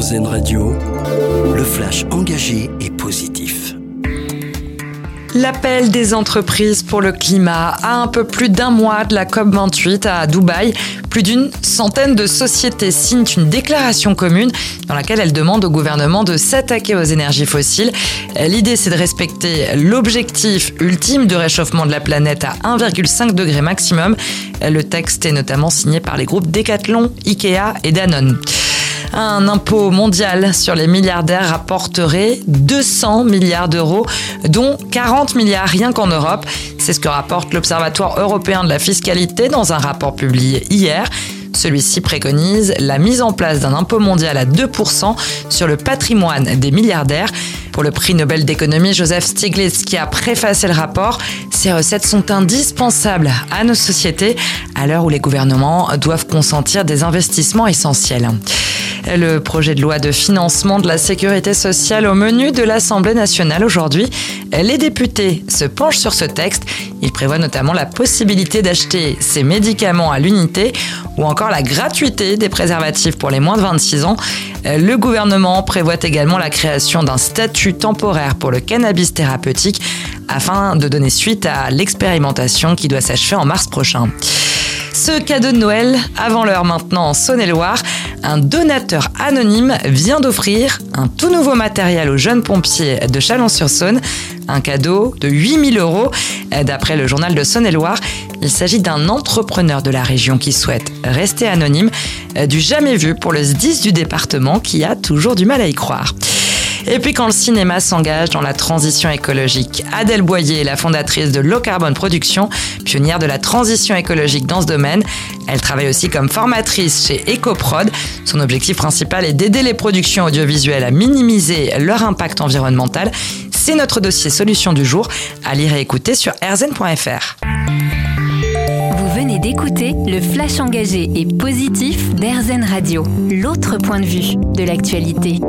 Radio, le flash engagé et positif. L'appel des entreprises pour le climat à un peu plus d'un mois de la COP28 à Dubaï. Plus d'une centaine de sociétés signent une déclaration commune dans laquelle elles demandent au gouvernement de s'attaquer aux énergies fossiles. L'idée, c'est de respecter l'objectif ultime de réchauffement de la planète à 1,5 degré maximum. Le texte est notamment signé par les groupes Decathlon, Ikea et Danone. Un impôt mondial sur les milliardaires rapporterait 200 milliards d'euros, dont 40 milliards rien qu'en Europe. C'est ce que rapporte l'Observatoire européen de la fiscalité dans un rapport publié hier. Celui-ci préconise la mise en place d'un impôt mondial à 2% sur le patrimoine des milliardaires. Pour le prix Nobel d'économie, Joseph Stiglitz, qui a préfacé le rapport, ces recettes sont indispensables à nos sociétés à l'heure où les gouvernements doivent consentir des investissements essentiels. Le projet de loi de financement de la sécurité sociale au menu de l'Assemblée nationale aujourd'hui. Les députés se penchent sur ce texte. Il prévoit notamment la possibilité d'acheter ces médicaments à l'unité ou encore la gratuité des préservatifs pour les moins de 26 ans. Le gouvernement prévoit également la création d'un statut temporaire pour le cannabis thérapeutique afin de donner suite à l'expérimentation qui doit s'achever en mars prochain. Ce cadeau de Noël, avant l'heure maintenant en Saône-et-Loire, un donateur anonyme vient d'offrir un tout nouveau matériel aux jeunes pompiers de Chalon-sur-Saône. Un cadeau de 8000 euros. D'après le journal de Saône-et-Loire, il s'agit d'un entrepreneur de la région qui souhaite rester anonyme, du jamais vu pour le 10 du département qui a toujours du mal à y croire. Et puis quand le cinéma s'engage dans la transition écologique, Adèle Boyer, la fondatrice de Low Carbon Production, pionnière de la transition écologique dans ce domaine, elle travaille aussi comme formatrice chez EcoProd. Son objectif principal est d'aider les productions audiovisuelles à minimiser leur impact environnemental. C'est notre dossier solution du jour à lire et écouter sur rzn.fr. Vous venez d'écouter le flash engagé et positif d'RZN Radio, l'autre point de vue de l'actualité.